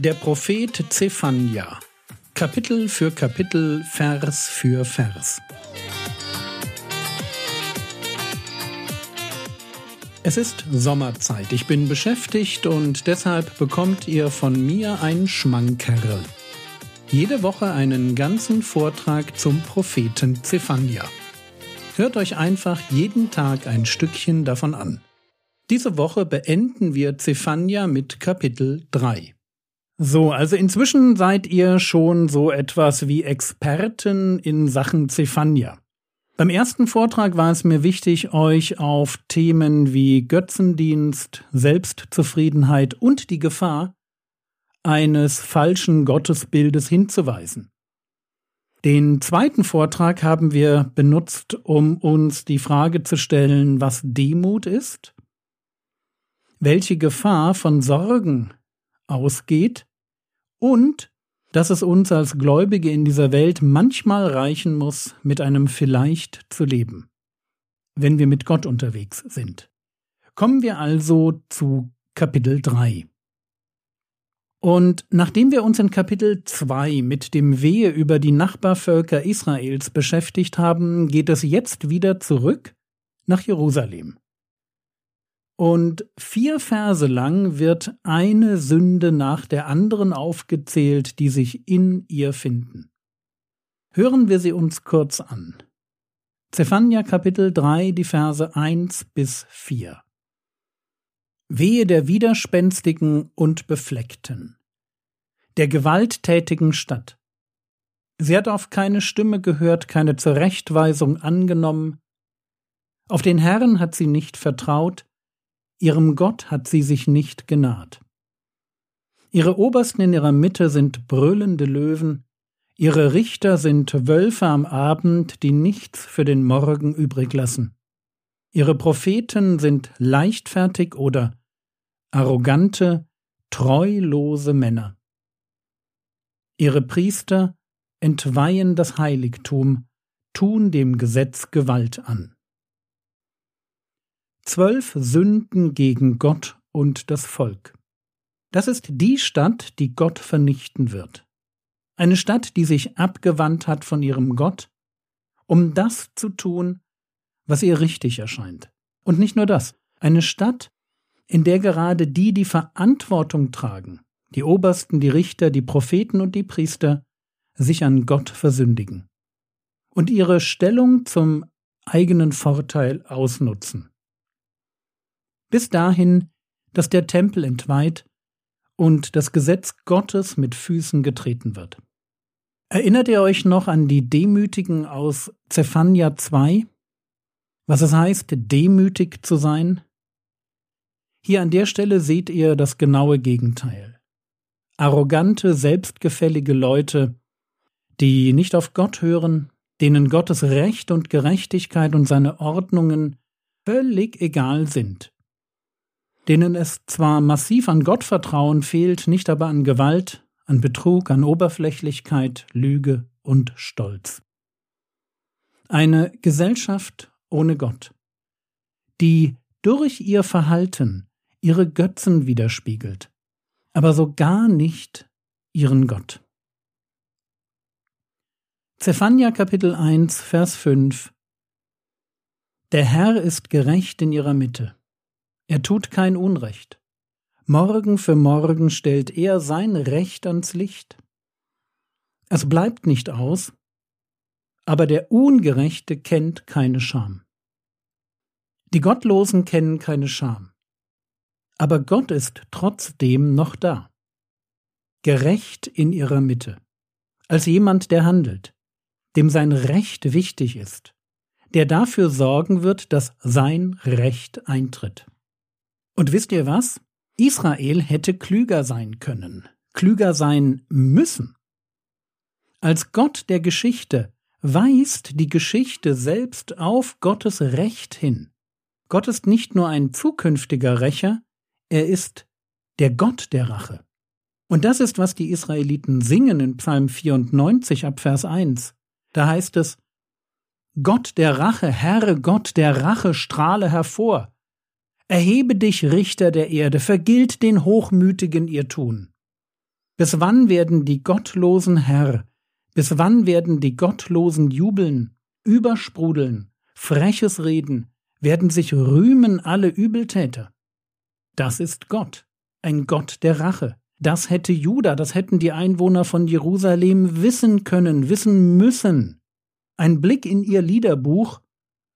Der Prophet Zephania. Kapitel für Kapitel, Vers für Vers. Es ist Sommerzeit. Ich bin beschäftigt und deshalb bekommt ihr von mir ein Schmankerl. Jede Woche einen ganzen Vortrag zum Propheten Zephania. Hört euch einfach jeden Tag ein Stückchen davon an. Diese Woche beenden wir Zephania mit Kapitel 3. So, also inzwischen seid ihr schon so etwas wie Experten in Sachen Zephania. Beim ersten Vortrag war es mir wichtig, euch auf Themen wie Götzendienst, Selbstzufriedenheit und die Gefahr eines falschen Gottesbildes hinzuweisen. Den zweiten Vortrag haben wir benutzt, um uns die Frage zu stellen, was Demut ist welche Gefahr von Sorgen ausgeht und dass es uns als Gläubige in dieser Welt manchmal reichen muss, mit einem vielleicht zu leben, wenn wir mit Gott unterwegs sind. Kommen wir also zu Kapitel 3. Und nachdem wir uns in Kapitel 2 mit dem Wehe über die Nachbarvölker Israels beschäftigt haben, geht es jetzt wieder zurück nach Jerusalem. Und vier Verse lang wird eine Sünde nach der anderen aufgezählt, die sich in ihr finden. Hören wir sie uns kurz an. Zephania Kapitel 3, die Verse 1 bis 4. Wehe der widerspenstigen und befleckten, der gewalttätigen Stadt. Sie hat auf keine Stimme gehört, keine Zurechtweisung angenommen, auf den Herrn hat sie nicht vertraut, Ihrem Gott hat sie sich nicht genaht. Ihre Obersten in ihrer Mitte sind brüllende Löwen, ihre Richter sind Wölfe am Abend, die nichts für den Morgen übrig lassen. Ihre Propheten sind leichtfertig oder arrogante, treulose Männer. Ihre Priester entweihen das Heiligtum, tun dem Gesetz Gewalt an. Zwölf Sünden gegen Gott und das Volk. Das ist die Stadt, die Gott vernichten wird. Eine Stadt, die sich abgewandt hat von ihrem Gott, um das zu tun, was ihr richtig erscheint. Und nicht nur das, eine Stadt, in der gerade die, die Verantwortung tragen, die Obersten, die Richter, die Propheten und die Priester, sich an Gott versündigen und ihre Stellung zum eigenen Vorteil ausnutzen bis dahin, dass der Tempel entweiht und das Gesetz Gottes mit Füßen getreten wird. Erinnert ihr euch noch an die Demütigen aus Zephania 2? Was es heißt, demütig zu sein? Hier an der Stelle seht ihr das genaue Gegenteil. Arrogante, selbstgefällige Leute, die nicht auf Gott hören, denen Gottes Recht und Gerechtigkeit und seine Ordnungen völlig egal sind denen es zwar massiv an Gottvertrauen fehlt, nicht aber an Gewalt, an Betrug, an Oberflächlichkeit, Lüge und Stolz. Eine Gesellschaft ohne Gott, die durch ihr Verhalten ihre Götzen widerspiegelt, aber so gar nicht ihren Gott. Zephania Kapitel 1 Vers 5 Der Herr ist gerecht in ihrer Mitte. Er tut kein Unrecht. Morgen für morgen stellt er sein Recht ans Licht. Es bleibt nicht aus, aber der Ungerechte kennt keine Scham. Die Gottlosen kennen keine Scham. Aber Gott ist trotzdem noch da. Gerecht in ihrer Mitte. Als jemand, der handelt, dem sein Recht wichtig ist, der dafür sorgen wird, dass sein Recht eintritt. Und wisst ihr was? Israel hätte klüger sein können, klüger sein müssen. Als Gott der Geschichte weist die Geschichte selbst auf Gottes Recht hin. Gott ist nicht nur ein zukünftiger Rächer, er ist der Gott der Rache. Und das ist, was die Israeliten singen in Psalm 94 ab Vers 1. Da heißt es, Gott der Rache, Herr Gott der Rache, strahle hervor, Erhebe dich, Richter der Erde, vergilt den Hochmütigen ihr Tun. Bis wann werden die Gottlosen Herr, bis wann werden die Gottlosen jubeln, übersprudeln, freches reden, werden sich rühmen alle Übeltäter? Das ist Gott, ein Gott der Rache. Das hätte Juda, das hätten die Einwohner von Jerusalem wissen können, wissen müssen. Ein Blick in ihr Liederbuch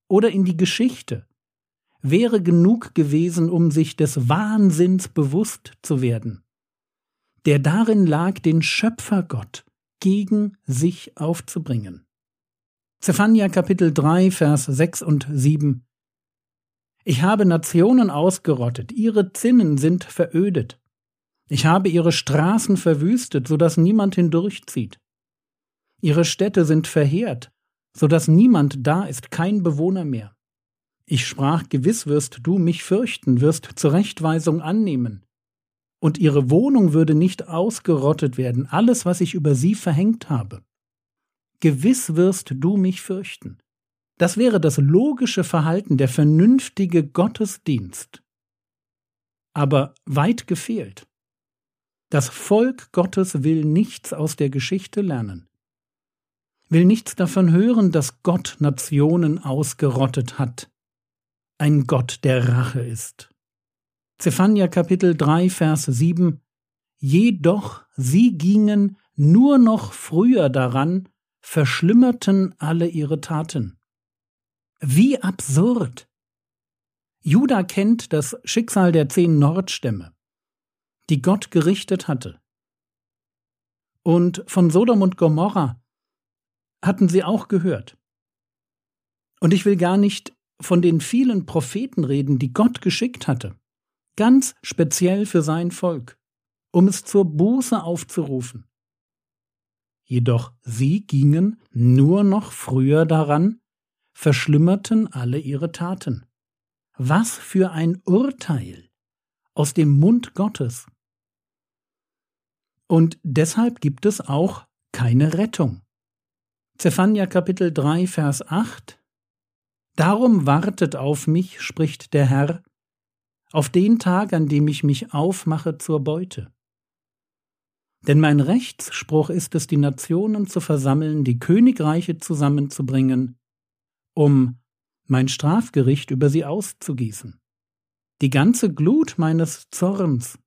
oder in die Geschichte wäre genug gewesen, um sich des Wahnsinns bewusst zu werden, der darin lag, den Schöpfergott gegen sich aufzubringen. Zephania Kapitel 3, Vers 6 und 7 Ich habe Nationen ausgerottet, ihre Zinnen sind verödet. Ich habe ihre Straßen verwüstet, so dass niemand hindurchzieht. Ihre Städte sind verheert, so dass niemand da ist, kein Bewohner mehr. Ich sprach, gewiss wirst du mich fürchten, wirst Zurechtweisung annehmen. Und ihre Wohnung würde nicht ausgerottet werden, alles, was ich über sie verhängt habe. Gewiss wirst du mich fürchten. Das wäre das logische Verhalten, der vernünftige Gottesdienst. Aber weit gefehlt. Das Volk Gottes will nichts aus der Geschichte lernen, will nichts davon hören, dass Gott Nationen ausgerottet hat, ein Gott der Rache ist. Zephania Kapitel 3 Vers 7 Jedoch sie gingen nur noch früher daran, verschlimmerten alle ihre Taten. Wie absurd! Juda kennt das Schicksal der zehn Nordstämme die Gott gerichtet hatte. Und von Sodom und Gomorra hatten sie auch gehört. Und ich will gar nicht von den vielen Propheten reden, die Gott geschickt hatte, ganz speziell für sein Volk, um es zur Buße aufzurufen. Jedoch sie gingen nur noch früher daran, verschlimmerten alle ihre Taten. Was für ein Urteil aus dem Mund Gottes. Und deshalb gibt es auch keine Rettung. Zephania Kapitel 3, Vers 8 Darum wartet auf mich, spricht der Herr, auf den Tag, an dem ich mich aufmache zur Beute. Denn mein Rechtsspruch ist es, die Nationen zu versammeln, die Königreiche zusammenzubringen, um mein Strafgericht über sie auszugießen. Die ganze Glut meines Zorns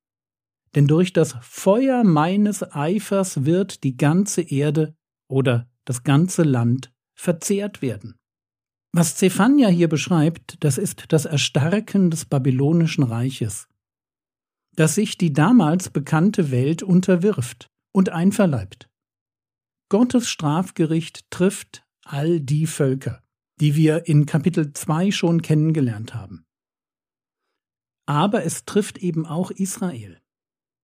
denn durch das Feuer meines Eifers wird die ganze Erde oder das ganze Land verzehrt werden. Was Zephania hier beschreibt, das ist das Erstarken des babylonischen Reiches, das sich die damals bekannte Welt unterwirft und einverleibt. Gottes Strafgericht trifft all die Völker, die wir in Kapitel 2 schon kennengelernt haben. Aber es trifft eben auch Israel.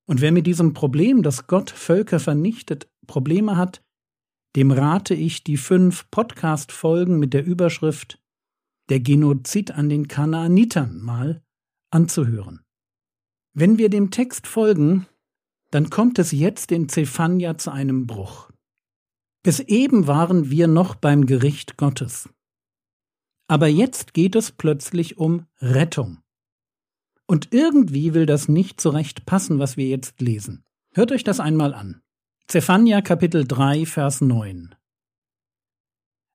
Und wer mit diesem Problem, dass Gott Völker vernichtet, Probleme hat, dem rate ich, die fünf Podcast-Folgen mit der Überschrift Der Genozid an den Kanaanitern mal anzuhören. Wenn wir dem Text folgen, dann kommt es jetzt in Zephania zu einem Bruch. Bis eben waren wir noch beim Gericht Gottes. Aber jetzt geht es plötzlich um Rettung. Und irgendwie will das nicht so recht passen, was wir jetzt lesen. Hört euch das einmal an. Zephania Kapitel 3, Vers 9.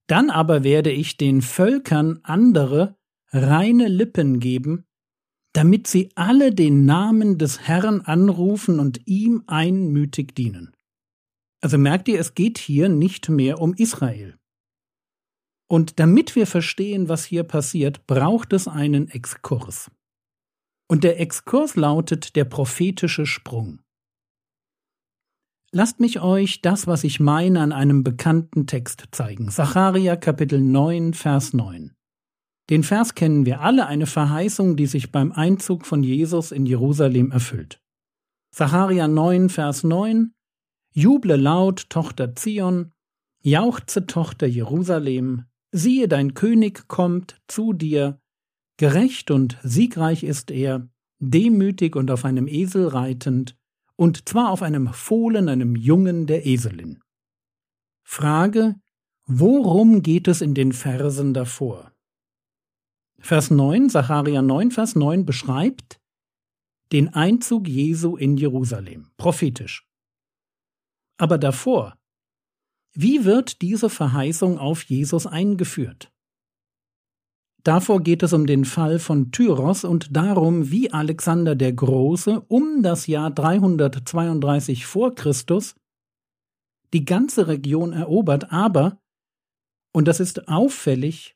Dann aber werde ich den Völkern andere, reine Lippen geben, damit sie alle den Namen des Herrn anrufen und ihm einmütig dienen. Also merkt ihr, es geht hier nicht mehr um Israel. Und damit wir verstehen, was hier passiert, braucht es einen Exkurs. Und der Exkurs lautet der prophetische Sprung. Lasst mich euch das, was ich meine, an einem bekannten Text zeigen. Sacharia Kapitel 9, Vers 9. Den Vers kennen wir alle, eine Verheißung, die sich beim Einzug von Jesus in Jerusalem erfüllt. Sacharia 9, Vers 9 Juble laut, Tochter Zion, jauchze, Tochter Jerusalem, siehe, dein König kommt zu dir, Gerecht und siegreich ist er, demütig und auf einem Esel reitend, und zwar auf einem Fohlen, einem Jungen der Eselin. Frage, worum geht es in den Versen davor? Vers 9, Sacharia 9, Vers 9 beschreibt den Einzug Jesu in Jerusalem, prophetisch. Aber davor, wie wird diese Verheißung auf Jesus eingeführt? Davor geht es um den Fall von Tyros und darum, wie Alexander der Große um das Jahr 332 vor Christus die ganze Region erobert, aber, und das ist auffällig,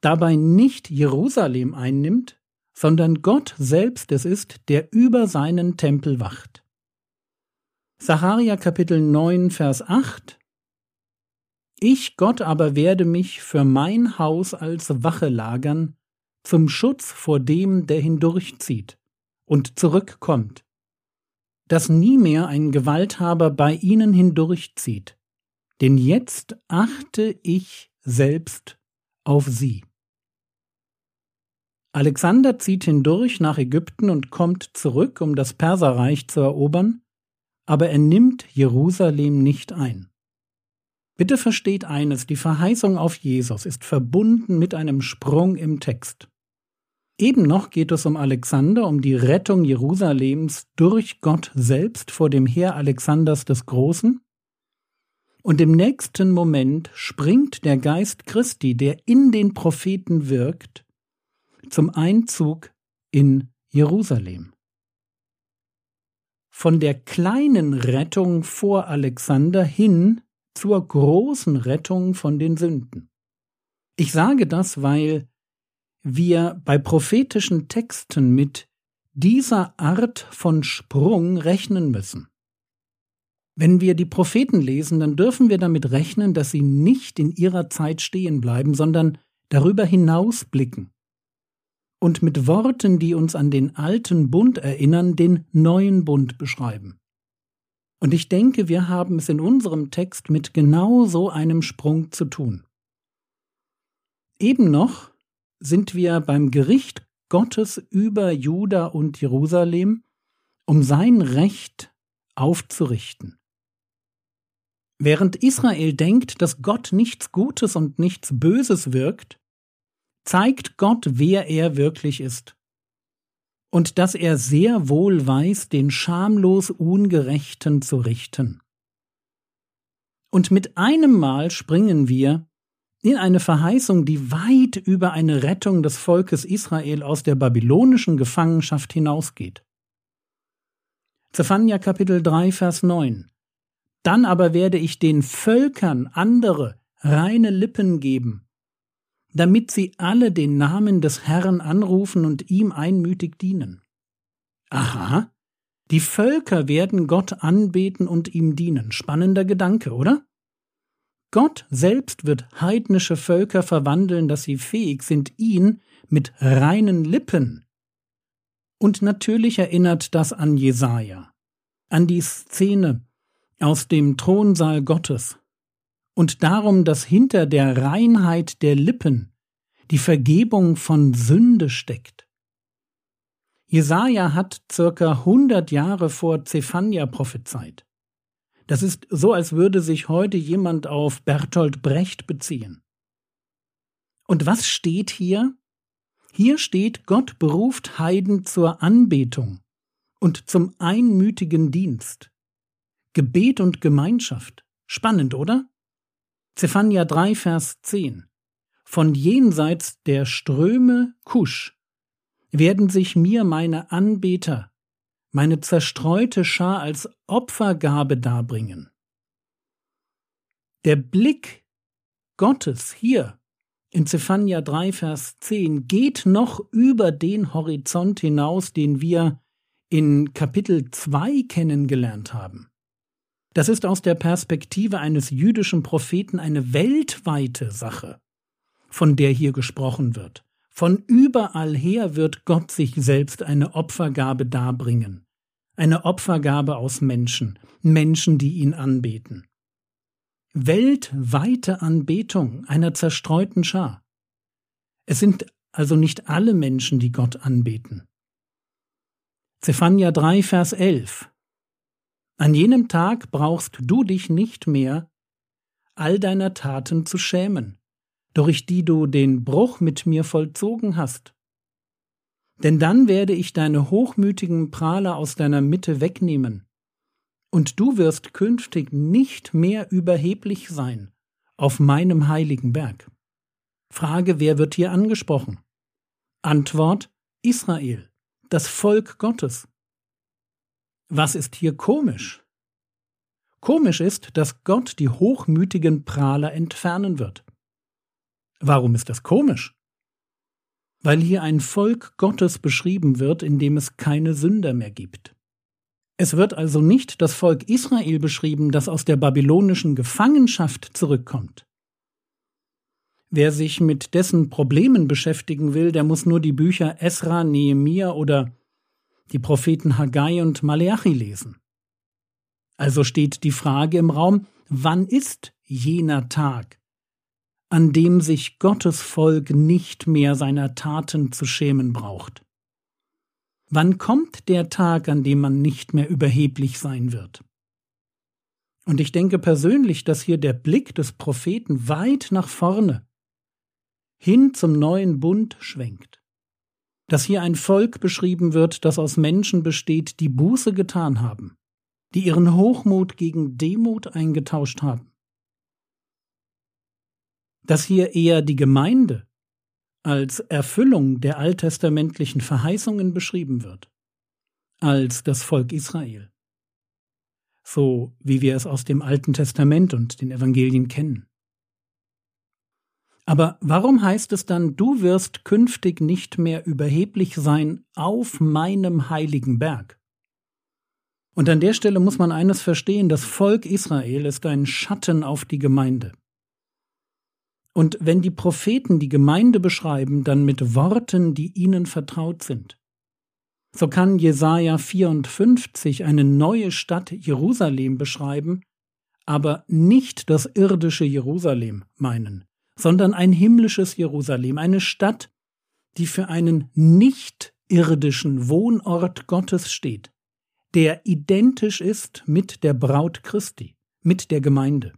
dabei nicht Jerusalem einnimmt, sondern Gott selbst es ist, der über seinen Tempel wacht. Sacharja Kapitel 9, Vers 8 ich Gott aber werde mich für mein Haus als Wache lagern, zum Schutz vor dem, der hindurchzieht und zurückkommt, dass nie mehr ein Gewalthaber bei ihnen hindurchzieht, denn jetzt achte ich selbst auf sie. Alexander zieht hindurch nach Ägypten und kommt zurück, um das Perserreich zu erobern, aber er nimmt Jerusalem nicht ein. Bitte versteht eines, die Verheißung auf Jesus ist verbunden mit einem Sprung im Text. Eben noch geht es um Alexander, um die Rettung Jerusalems durch Gott selbst vor dem Heer Alexanders des Großen. Und im nächsten Moment springt der Geist Christi, der in den Propheten wirkt, zum Einzug in Jerusalem. Von der kleinen Rettung vor Alexander hin zur großen Rettung von den Sünden. Ich sage das, weil wir bei prophetischen Texten mit dieser Art von Sprung rechnen müssen. Wenn wir die Propheten lesen, dann dürfen wir damit rechnen, dass sie nicht in ihrer Zeit stehen bleiben, sondern darüber hinaus blicken und mit Worten, die uns an den alten Bund erinnern, den neuen Bund beschreiben. Und ich denke, wir haben es in unserem Text mit genau so einem Sprung zu tun. Eben noch sind wir beim Gericht Gottes über Juda und Jerusalem, um sein Recht aufzurichten. Während Israel denkt, dass Gott nichts Gutes und nichts Böses wirkt, zeigt Gott, wer er wirklich ist und dass er sehr wohl weiß, den schamlos Ungerechten zu richten. Und mit einem Mal springen wir in eine Verheißung, die weit über eine Rettung des Volkes Israel aus der babylonischen Gefangenschaft hinausgeht. Zephania Kapitel 3 Vers 9 Dann aber werde ich den Völkern andere reine Lippen geben, damit sie alle den Namen des Herrn anrufen und ihm einmütig dienen. Aha, die Völker werden Gott anbeten und ihm dienen. Spannender Gedanke, oder? Gott selbst wird heidnische Völker verwandeln, dass sie fähig sind, ihn mit reinen Lippen. Und natürlich erinnert das an Jesaja, an die Szene aus dem Thronsaal Gottes, und darum, dass hinter der Reinheit der Lippen die Vergebung von Sünde steckt. Jesaja hat circa 100 Jahre vor Zephania prophezeit. Das ist so, als würde sich heute jemand auf Bertolt Brecht beziehen. Und was steht hier? Hier steht, Gott beruft Heiden zur Anbetung und zum einmütigen Dienst. Gebet und Gemeinschaft. Spannend, oder? Zephania 3, Vers 10. Von jenseits der Ströme Kusch werden sich mir meine Anbeter, meine zerstreute Schar als Opfergabe darbringen. Der Blick Gottes hier in Zephania 3, Vers 10 geht noch über den Horizont hinaus, den wir in Kapitel 2 kennengelernt haben. Das ist aus der Perspektive eines jüdischen Propheten eine weltweite Sache, von der hier gesprochen wird. Von überall her wird Gott sich selbst eine Opfergabe darbringen. Eine Opfergabe aus Menschen, Menschen, die ihn anbeten. Weltweite Anbetung einer zerstreuten Schar. Es sind also nicht alle Menschen, die Gott anbeten. Zephania 3, Vers 11 an jenem Tag brauchst du dich nicht mehr all deiner Taten zu schämen, durch die du den Bruch mit mir vollzogen hast. Denn dann werde ich deine hochmütigen Prahler aus deiner Mitte wegnehmen, Und du wirst künftig nicht mehr überheblich sein auf meinem heiligen Berg. Frage, wer wird hier angesprochen? Antwort Israel, das Volk Gottes. Was ist hier komisch? Komisch ist, dass Gott die hochmütigen Prahler entfernen wird. Warum ist das komisch? Weil hier ein Volk Gottes beschrieben wird, in dem es keine Sünder mehr gibt. Es wird also nicht das Volk Israel beschrieben, das aus der babylonischen Gefangenschaft zurückkommt. Wer sich mit dessen Problemen beschäftigen will, der muss nur die Bücher Esra, Nehemia oder die Propheten Haggai und Maleachi lesen. Also steht die Frage im Raum, wann ist jener Tag, an dem sich Gottes Volk nicht mehr seiner Taten zu schämen braucht? Wann kommt der Tag, an dem man nicht mehr überheblich sein wird? Und ich denke persönlich, dass hier der Blick des Propheten weit nach vorne hin zum neuen Bund schwenkt. Dass hier ein Volk beschrieben wird, das aus Menschen besteht, die Buße getan haben, die ihren Hochmut gegen Demut eingetauscht haben. Dass hier eher die Gemeinde als Erfüllung der alttestamentlichen Verheißungen beschrieben wird, als das Volk Israel, so wie wir es aus dem Alten Testament und den Evangelien kennen. Aber warum heißt es dann, du wirst künftig nicht mehr überheblich sein auf meinem heiligen Berg? Und an der Stelle muss man eines verstehen, das Volk Israel ist ein Schatten auf die Gemeinde. Und wenn die Propheten die Gemeinde beschreiben, dann mit Worten, die ihnen vertraut sind. So kann Jesaja 54 eine neue Stadt Jerusalem beschreiben, aber nicht das irdische Jerusalem meinen, sondern ein himmlisches Jerusalem, eine Stadt, die für einen nicht irdischen Wohnort Gottes steht, der identisch ist mit der Braut Christi, mit der Gemeinde.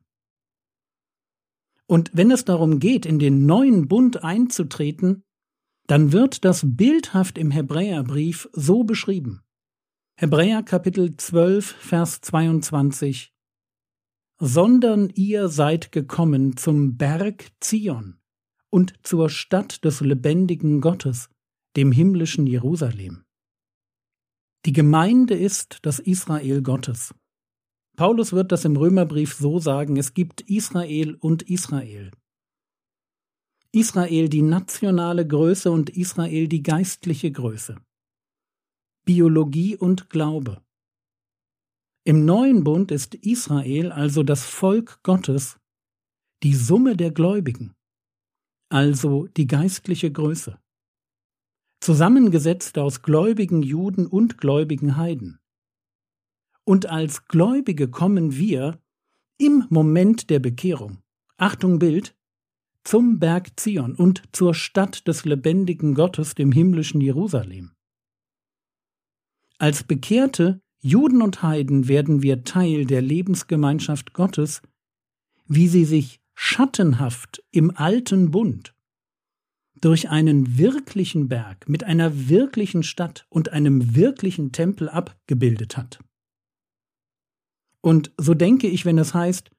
Und wenn es darum geht, in den neuen Bund einzutreten, dann wird das bildhaft im Hebräerbrief so beschrieben. Hebräer Kapitel 12, Vers 22 sondern ihr seid gekommen zum Berg Zion und zur Stadt des lebendigen Gottes, dem himmlischen Jerusalem. Die Gemeinde ist das Israel Gottes. Paulus wird das im Römerbrief so sagen, es gibt Israel und Israel. Israel die nationale Größe und Israel die geistliche Größe. Biologie und Glaube. Im neuen Bund ist Israel, also das Volk Gottes, die Summe der Gläubigen, also die geistliche Größe, zusammengesetzt aus gläubigen Juden und gläubigen Heiden. Und als Gläubige kommen wir im Moment der Bekehrung, Achtung Bild, zum Berg Zion und zur Stadt des lebendigen Gottes, dem himmlischen Jerusalem. Als Bekehrte Juden und Heiden werden wir Teil der Lebensgemeinschaft Gottes, wie sie sich schattenhaft im alten Bund durch einen wirklichen Berg mit einer wirklichen Stadt und einem wirklichen Tempel abgebildet hat. Und so denke ich, wenn es heißt,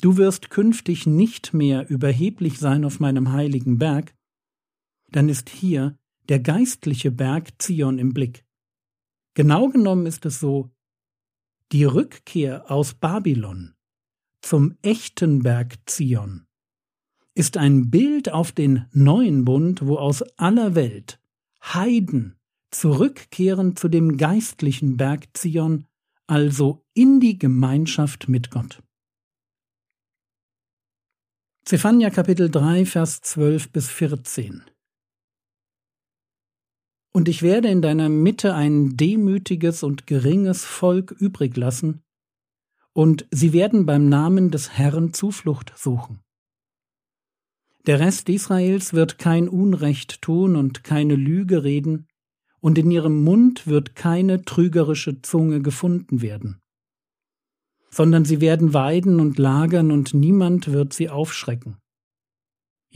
du wirst künftig nicht mehr überheblich sein auf meinem heiligen Berg, dann ist hier der geistliche Berg Zion im Blick. Genau genommen ist es so, die Rückkehr aus Babylon zum echten Berg Zion ist ein Bild auf den neuen Bund, wo aus aller Welt Heiden zurückkehren zu dem geistlichen Berg Zion, also in die Gemeinschaft mit Gott. Zephania Kapitel 3, Vers 12 bis 14 und ich werde in deiner Mitte ein demütiges und geringes Volk übrig lassen, und sie werden beim Namen des Herrn Zuflucht suchen. Der Rest Israels wird kein Unrecht tun und keine Lüge reden, und in ihrem Mund wird keine trügerische Zunge gefunden werden. Sondern sie werden weiden und lagern, und niemand wird sie aufschrecken.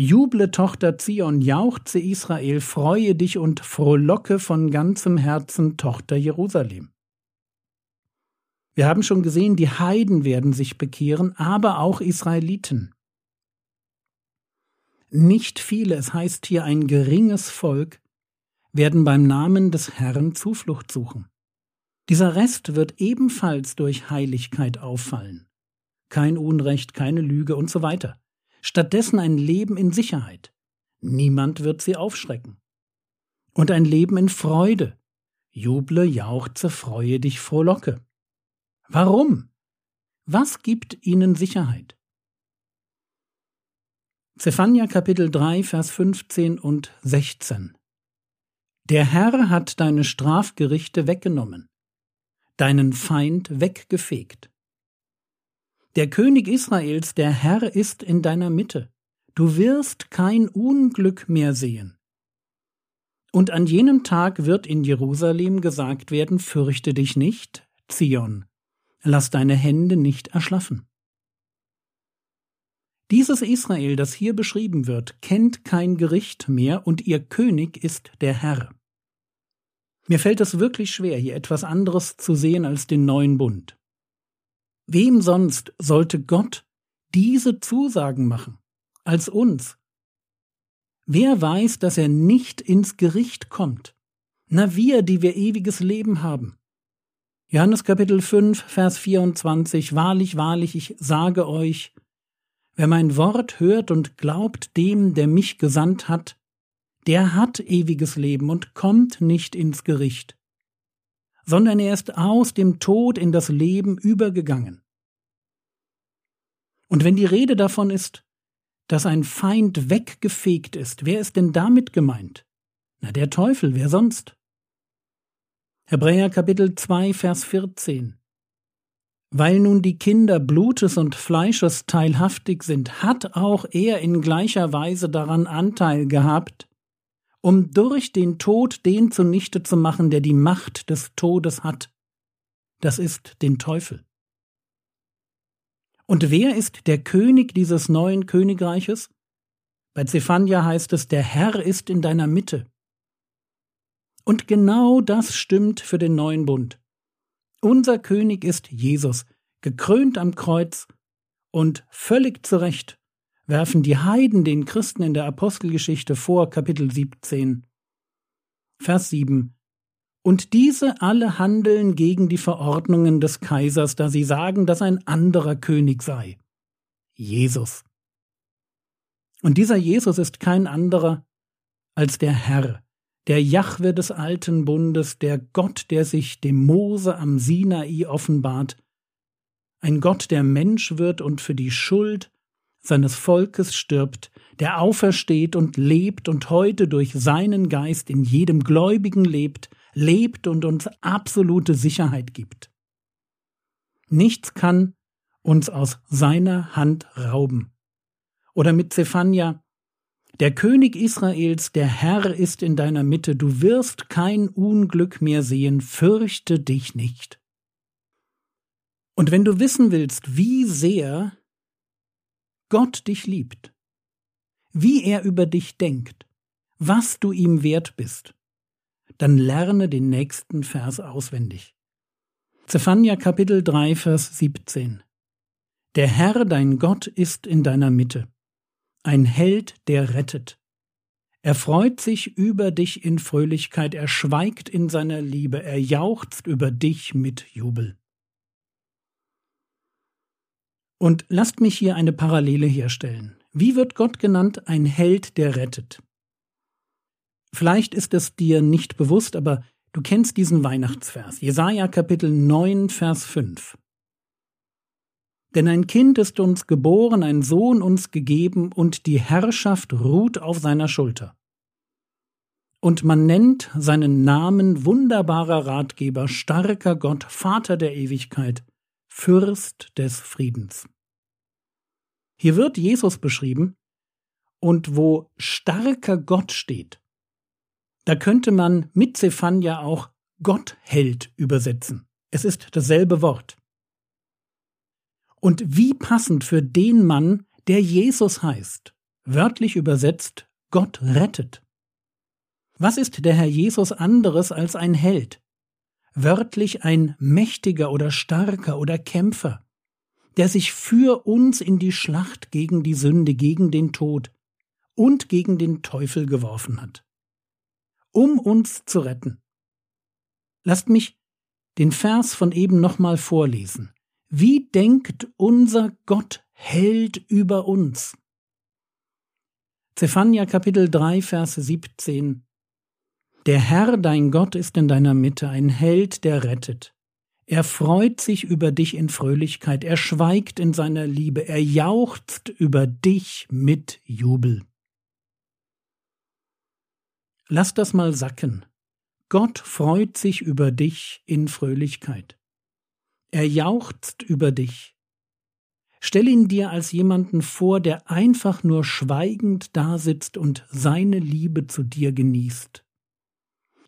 Juble, Tochter Zion, jauchze Israel, freue dich und frohlocke von ganzem Herzen, Tochter Jerusalem. Wir haben schon gesehen, die Heiden werden sich bekehren, aber auch Israeliten. Nicht viele, es heißt hier ein geringes Volk, werden beim Namen des Herrn Zuflucht suchen. Dieser Rest wird ebenfalls durch Heiligkeit auffallen. Kein Unrecht, keine Lüge und so weiter. Stattdessen ein Leben in Sicherheit. Niemand wird sie aufschrecken. Und ein Leben in Freude. Juble, jauchze, freue dich, frohlocke. Warum? Was gibt ihnen Sicherheit? Zephania Kapitel 3, Vers 15 und 16. Der Herr hat deine Strafgerichte weggenommen, deinen Feind weggefegt. Der König Israels, der Herr ist in deiner Mitte. Du wirst kein Unglück mehr sehen. Und an jenem Tag wird in Jerusalem gesagt werden, fürchte dich nicht, Zion, lass deine Hände nicht erschlaffen. Dieses Israel, das hier beschrieben wird, kennt kein Gericht mehr und ihr König ist der Herr. Mir fällt es wirklich schwer, hier etwas anderes zu sehen als den neuen Bund. Wem sonst sollte Gott diese Zusagen machen als uns? Wer weiß, dass er nicht ins Gericht kommt? Na wir, die wir ewiges Leben haben. Johannes Kapitel 5, Vers 24 Wahrlich, wahrlich, ich sage euch, Wer mein Wort hört und glaubt dem, der mich gesandt hat, der hat ewiges Leben und kommt nicht ins Gericht, sondern er ist aus dem Tod in das Leben übergegangen. Und wenn die Rede davon ist, dass ein Feind weggefegt ist, wer ist denn damit gemeint? Na, der Teufel, wer sonst? Hebräer Kapitel 2, Vers 14. Weil nun die Kinder Blutes und Fleisches teilhaftig sind, hat auch er in gleicher Weise daran Anteil gehabt, um durch den Tod den zunichte zu machen, der die Macht des Todes hat. Das ist den Teufel. Und wer ist der König dieses neuen Königreiches? Bei Zephania heißt es, der Herr ist in deiner Mitte. Und genau das stimmt für den neuen Bund. Unser König ist Jesus, gekrönt am Kreuz, und völlig zu Recht werfen die Heiden den Christen in der Apostelgeschichte vor, Kapitel 17, Vers 7. Und diese alle handeln gegen die Verordnungen des Kaisers, da sie sagen, dass ein anderer König sei. Jesus. Und dieser Jesus ist kein anderer als der Herr, der Jahwe des alten Bundes, der Gott, der sich dem Mose am Sinai offenbart, ein Gott, der Mensch wird und für die Schuld seines Volkes stirbt, der aufersteht und lebt und heute durch seinen Geist in jedem Gläubigen lebt, lebt und uns absolute Sicherheit gibt. Nichts kann uns aus seiner Hand rauben. Oder mit Zephania, der König Israels, der Herr ist in deiner Mitte, du wirst kein Unglück mehr sehen, fürchte dich nicht. Und wenn du wissen willst, wie sehr Gott dich liebt, wie er über dich denkt, was du ihm wert bist, dann lerne den nächsten Vers auswendig. Zephania Kapitel 3, Vers 17. Der Herr dein Gott ist in deiner Mitte ein Held, der rettet. Er freut sich über dich in Fröhlichkeit, er schweigt in seiner Liebe, er jauchzt über dich mit Jubel. Und lasst mich hier eine Parallele herstellen. Wie wird Gott genannt? Ein Held, der rettet. Vielleicht ist es dir nicht bewusst, aber du kennst diesen Weihnachtsvers. Jesaja Kapitel 9, Vers 5. Denn ein Kind ist uns geboren, ein Sohn uns gegeben, und die Herrschaft ruht auf seiner Schulter. Und man nennt seinen Namen wunderbarer Ratgeber, starker Gott, Vater der Ewigkeit, Fürst des Friedens. Hier wird Jesus beschrieben, und wo starker Gott steht, da könnte man mit Zephania auch Gottheld übersetzen. Es ist dasselbe Wort. Und wie passend für den Mann, der Jesus heißt, wörtlich übersetzt Gott rettet. Was ist der Herr Jesus anderes als ein Held? Wörtlich ein mächtiger oder starker oder Kämpfer, der sich für uns in die Schlacht gegen die Sünde, gegen den Tod und gegen den Teufel geworfen hat, um uns zu retten. Lasst mich den Vers von eben nochmal vorlesen. Wie denkt unser Gott Held über uns? Zephania Kapitel 3, Verse 17 Der Herr, dein Gott, ist in deiner Mitte, ein Held, der rettet. Er freut sich über dich in Fröhlichkeit, er schweigt in seiner Liebe, er jauchzt über dich mit Jubel. Lass das mal sacken. Gott freut sich über dich in Fröhlichkeit. Er jauchzt über dich. Stell ihn dir als jemanden vor, der einfach nur schweigend dasitzt und seine Liebe zu dir genießt.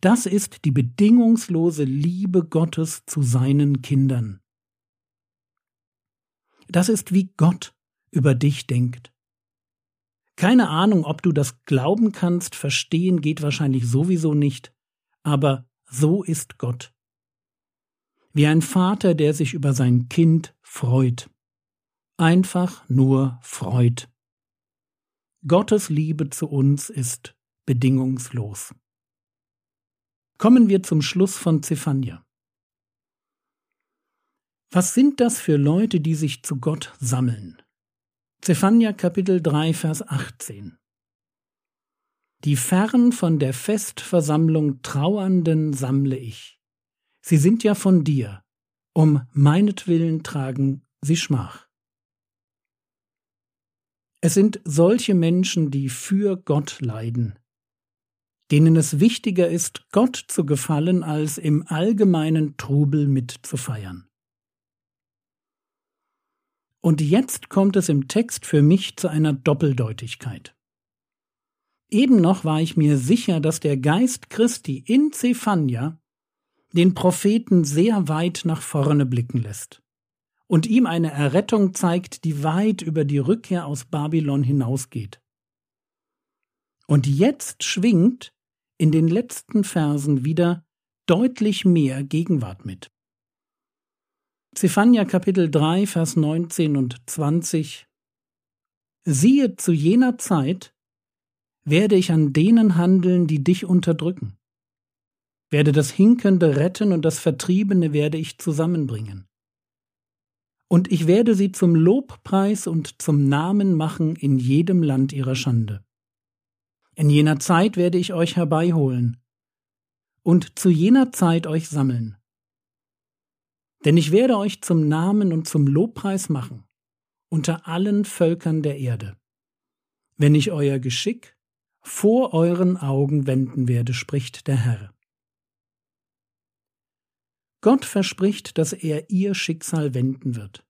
Das ist die bedingungslose Liebe Gottes zu seinen Kindern. Das ist wie Gott über dich denkt. Keine Ahnung, ob du das glauben kannst, verstehen geht wahrscheinlich sowieso nicht, aber so ist Gott. Wie ein Vater, der sich über sein Kind freut. Einfach nur freut. Gottes Liebe zu uns ist bedingungslos. Kommen wir zum Schluss von Zephania. Was sind das für Leute, die sich zu Gott sammeln? Zephania Kapitel 3, Vers 18. Die fern von der Festversammlung Trauernden sammle ich. Sie sind ja von dir, um meinetwillen tragen sie Schmach. Es sind solche Menschen, die für Gott leiden, denen es wichtiger ist, Gott zu gefallen, als im allgemeinen Trubel mitzufeiern. Und jetzt kommt es im Text für mich zu einer Doppeldeutigkeit. Eben noch war ich mir sicher, dass der Geist Christi in Zephania den Propheten sehr weit nach vorne blicken lässt und ihm eine Errettung zeigt, die weit über die Rückkehr aus Babylon hinausgeht. Und jetzt schwingt in den letzten Versen wieder deutlich mehr Gegenwart mit. Zephania Kapitel 3, Vers 19 und 20 Siehe, zu jener Zeit werde ich an denen handeln, die dich unterdrücken, werde das Hinkende retten und das Vertriebene werde ich zusammenbringen. Und ich werde sie zum Lobpreis und zum Namen machen in jedem Land ihrer Schande. In jener Zeit werde ich euch herbeiholen und zu jener Zeit euch sammeln. Denn ich werde euch zum Namen und zum Lobpreis machen unter allen Völkern der Erde, wenn ich euer Geschick vor euren Augen wenden werde, spricht der Herr. Gott verspricht, dass er ihr Schicksal wenden wird.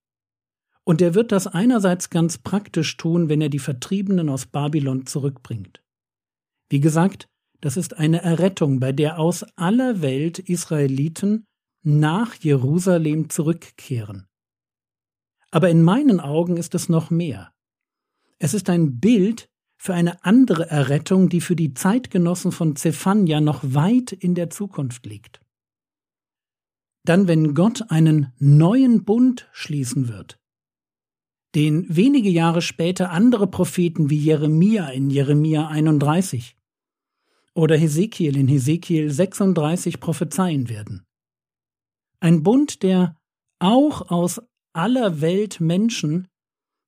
Und er wird das einerseits ganz praktisch tun, wenn er die Vertriebenen aus Babylon zurückbringt. Wie gesagt, das ist eine Errettung, bei der aus aller Welt Israeliten nach Jerusalem zurückkehren. Aber in meinen Augen ist es noch mehr. Es ist ein Bild für eine andere Errettung, die für die Zeitgenossen von Zephania noch weit in der Zukunft liegt. Dann, wenn Gott einen neuen Bund schließen wird, den wenige Jahre später andere Propheten wie Jeremia in Jeremia 31 oder Hesekiel in Hesekiel 36 prophezeien werden. Ein Bund, der auch aus aller Welt Menschen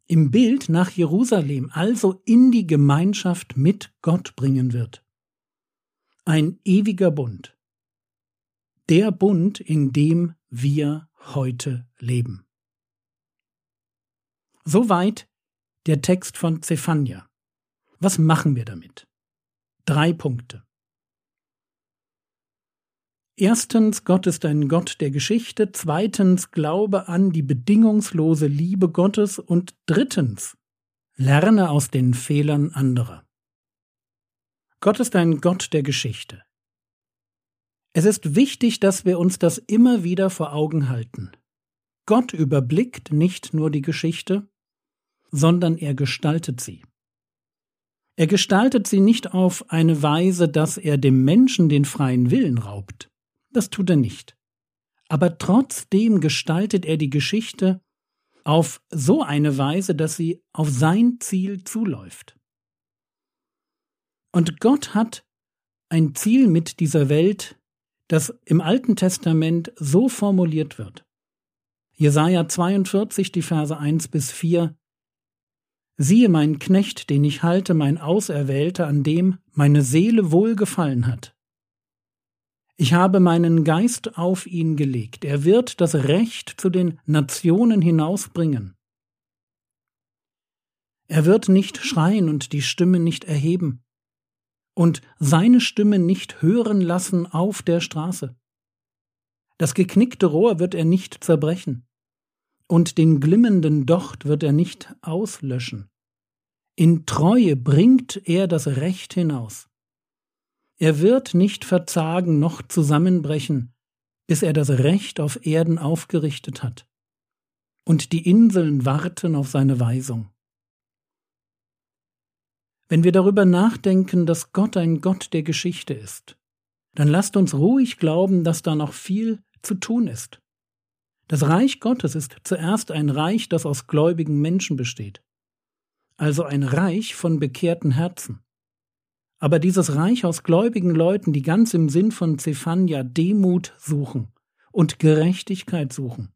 im Bild nach Jerusalem, also in die Gemeinschaft mit Gott bringen wird. Ein ewiger Bund. Der Bund, in dem wir heute leben. Soweit der Text von Zephania. Was machen wir damit? Drei Punkte. Erstens, Gott ist ein Gott der Geschichte. Zweitens, Glaube an die bedingungslose Liebe Gottes. Und drittens, lerne aus den Fehlern anderer. Gott ist ein Gott der Geschichte. Es ist wichtig, dass wir uns das immer wieder vor Augen halten. Gott überblickt nicht nur die Geschichte, sondern er gestaltet sie. Er gestaltet sie nicht auf eine Weise, dass er dem Menschen den freien Willen raubt. Das tut er nicht. aber trotzdem gestaltet er die Geschichte auf so eine Weise, dass sie auf sein Ziel zuläuft. Und Gott hat ein Ziel mit dieser Welt, das im Alten Testament so formuliert wird. Jesaja 42, die Verse 1 bis 4. Siehe mein Knecht, den ich halte, mein Auserwählter, an dem meine Seele wohlgefallen hat. Ich habe meinen Geist auf ihn gelegt. Er wird das Recht zu den Nationen hinausbringen. Er wird nicht schreien und die Stimme nicht erheben und seine Stimme nicht hören lassen auf der Straße. Das geknickte Rohr wird er nicht zerbrechen, und den glimmenden Docht wird er nicht auslöschen. In Treue bringt er das Recht hinaus. Er wird nicht verzagen noch zusammenbrechen, bis er das Recht auf Erden aufgerichtet hat. Und die Inseln warten auf seine Weisung. Wenn wir darüber nachdenken, dass Gott ein Gott der Geschichte ist, dann lasst uns ruhig glauben, dass da noch viel zu tun ist. Das Reich Gottes ist zuerst ein Reich, das aus gläubigen Menschen besteht, also ein Reich von bekehrten Herzen. Aber dieses Reich aus gläubigen Leuten, die ganz im Sinn von Zephania Demut suchen und Gerechtigkeit suchen.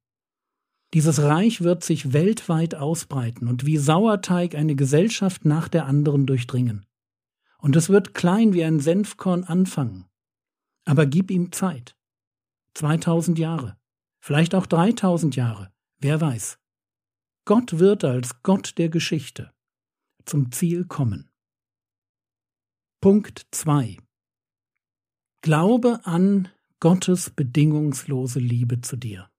Dieses Reich wird sich weltweit ausbreiten und wie Sauerteig eine Gesellschaft nach der anderen durchdringen. Und es wird klein wie ein Senfkorn anfangen. Aber gib ihm Zeit. 2000 Jahre, vielleicht auch 3000 Jahre, wer weiß. Gott wird als Gott der Geschichte zum Ziel kommen. Punkt 2 Glaube an Gottes bedingungslose Liebe zu dir.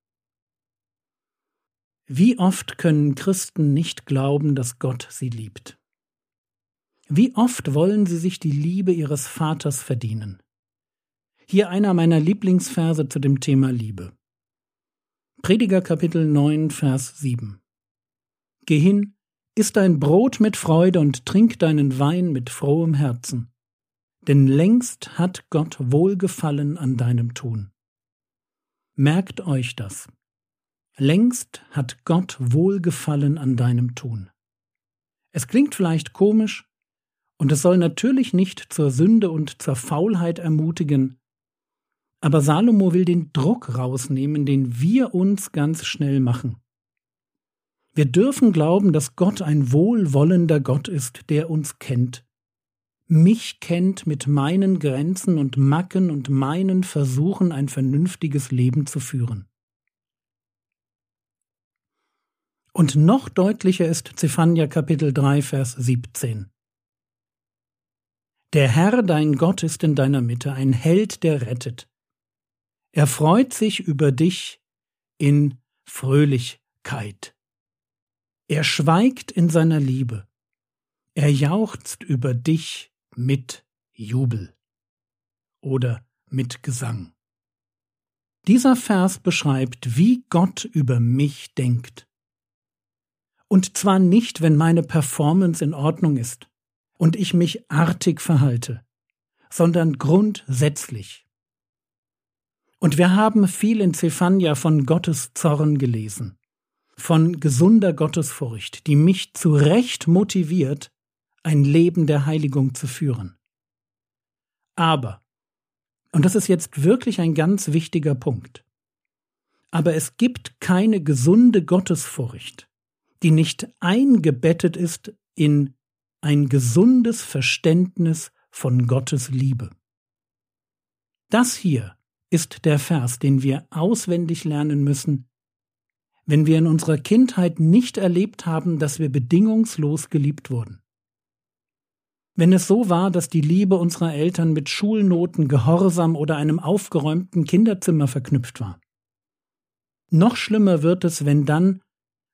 Wie oft können Christen nicht glauben, dass Gott sie liebt? Wie oft wollen sie sich die Liebe ihres Vaters verdienen? Hier einer meiner Lieblingsverse zu dem Thema Liebe. Prediger Kapitel 9, Vers 7. Geh hin, iss dein Brot mit Freude und trink deinen Wein mit frohem Herzen. Denn längst hat Gott Wohlgefallen an deinem Tun. Merkt euch das. Längst hat Gott Wohlgefallen an deinem Tun. Es klingt vielleicht komisch, und es soll natürlich nicht zur Sünde und zur Faulheit ermutigen, aber Salomo will den Druck rausnehmen, den wir uns ganz schnell machen. Wir dürfen glauben, dass Gott ein wohlwollender Gott ist, der uns kennt. Mich kennt mit meinen Grenzen und Macken und meinen Versuchen, ein vernünftiges Leben zu führen. Und noch deutlicher ist Zephania Kapitel 3, Vers 17. Der Herr dein Gott ist in deiner Mitte, ein Held, der rettet. Er freut sich über dich in Fröhlichkeit. Er schweigt in seiner Liebe. Er jauchzt über dich mit Jubel oder mit Gesang. Dieser Vers beschreibt, wie Gott über mich denkt. Und zwar nicht, wenn meine Performance in Ordnung ist und ich mich artig verhalte, sondern grundsätzlich. Und wir haben viel in Zephania von Gottes Zorn gelesen von gesunder Gottesfurcht, die mich zu Recht motiviert, ein Leben der Heiligung zu führen. Aber, und das ist jetzt wirklich ein ganz wichtiger Punkt, aber es gibt keine gesunde Gottesfurcht, die nicht eingebettet ist in ein gesundes Verständnis von Gottes Liebe. Das hier ist der Vers, den wir auswendig lernen müssen, wenn wir in unserer Kindheit nicht erlebt haben, dass wir bedingungslos geliebt wurden. Wenn es so war, dass die Liebe unserer Eltern mit Schulnoten, Gehorsam oder einem aufgeräumten Kinderzimmer verknüpft war. Noch schlimmer wird es, wenn dann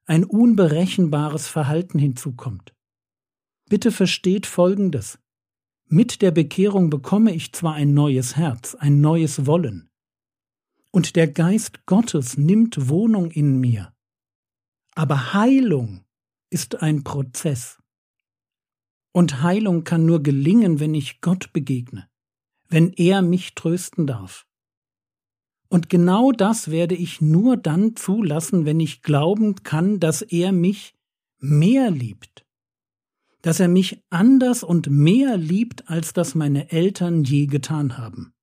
ein unberechenbares Verhalten hinzukommt. Bitte versteht Folgendes. Mit der Bekehrung bekomme ich zwar ein neues Herz, ein neues Wollen, und der Geist Gottes nimmt Wohnung in mir. Aber Heilung ist ein Prozess. Und Heilung kann nur gelingen, wenn ich Gott begegne, wenn er mich trösten darf. Und genau das werde ich nur dann zulassen, wenn ich glauben kann, dass er mich mehr liebt, dass er mich anders und mehr liebt, als das meine Eltern je getan haben,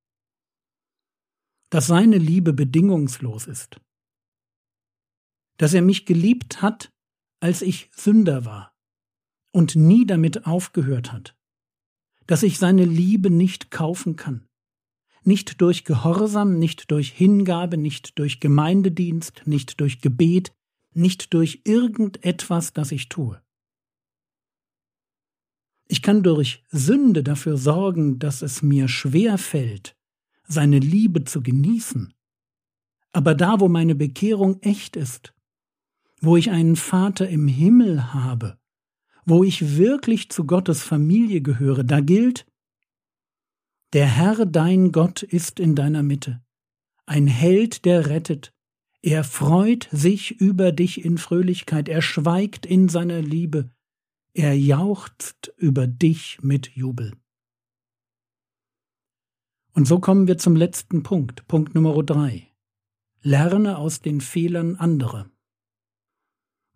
dass seine Liebe bedingungslos ist, dass er mich geliebt hat, als ich Sünder war und nie damit aufgehört hat, dass ich seine Liebe nicht kaufen kann, nicht durch Gehorsam, nicht durch Hingabe, nicht durch Gemeindedienst, nicht durch Gebet, nicht durch irgendetwas, das ich tue. Ich kann durch Sünde dafür sorgen, dass es mir schwer fällt, seine Liebe zu genießen. Aber da, wo meine Bekehrung echt ist, wo ich einen Vater im Himmel habe, wo ich wirklich zu Gottes Familie gehöre, da gilt, der Herr dein Gott ist in deiner Mitte, ein Held, der rettet, er freut sich über dich in Fröhlichkeit, er schweigt in seiner Liebe, er jauchzt über dich mit Jubel. Und so kommen wir zum letzten Punkt, Punkt Nummer drei. Lerne aus den Fehlern anderer.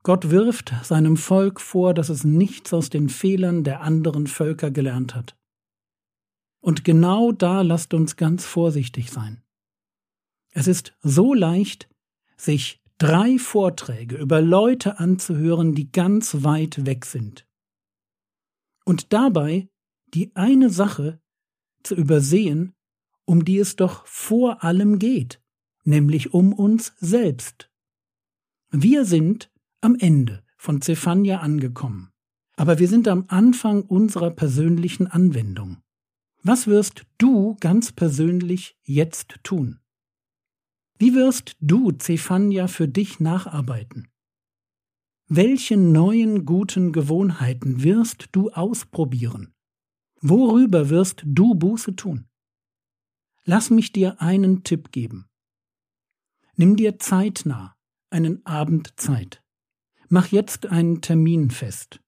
Gott wirft seinem Volk vor, dass es nichts aus den Fehlern der anderen Völker gelernt hat. Und genau da lasst uns ganz vorsichtig sein. Es ist so leicht, sich drei Vorträge über Leute anzuhören, die ganz weit weg sind. Und dabei die eine Sache zu übersehen, um die es doch vor allem geht, nämlich um uns selbst. Wir sind am Ende von Zephania angekommen, aber wir sind am Anfang unserer persönlichen Anwendung. Was wirst du ganz persönlich jetzt tun? Wie wirst du, Zephania, für dich nacharbeiten? Welche neuen guten Gewohnheiten wirst du ausprobieren? Worüber wirst du Buße tun? Lass mich dir einen Tipp geben. Nimm dir zeitnah einen Abend Zeit. Mach jetzt einen Termin fest.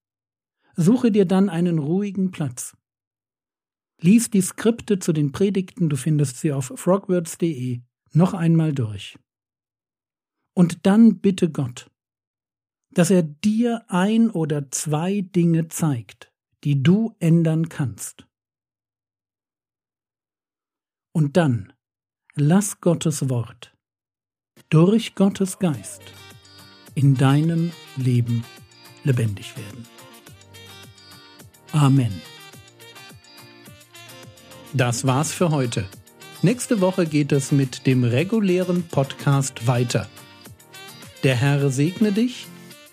Suche dir dann einen ruhigen Platz. Lies die Skripte zu den Predigten, du findest sie auf frogwords.de, noch einmal durch. Und dann bitte Gott, dass er dir ein oder zwei Dinge zeigt, die du ändern kannst. Und dann lass Gottes Wort durch Gottes Geist in deinem Leben lebendig werden. Amen. Das war's für heute. Nächste Woche geht es mit dem regulären Podcast weiter. Der Herr segne dich,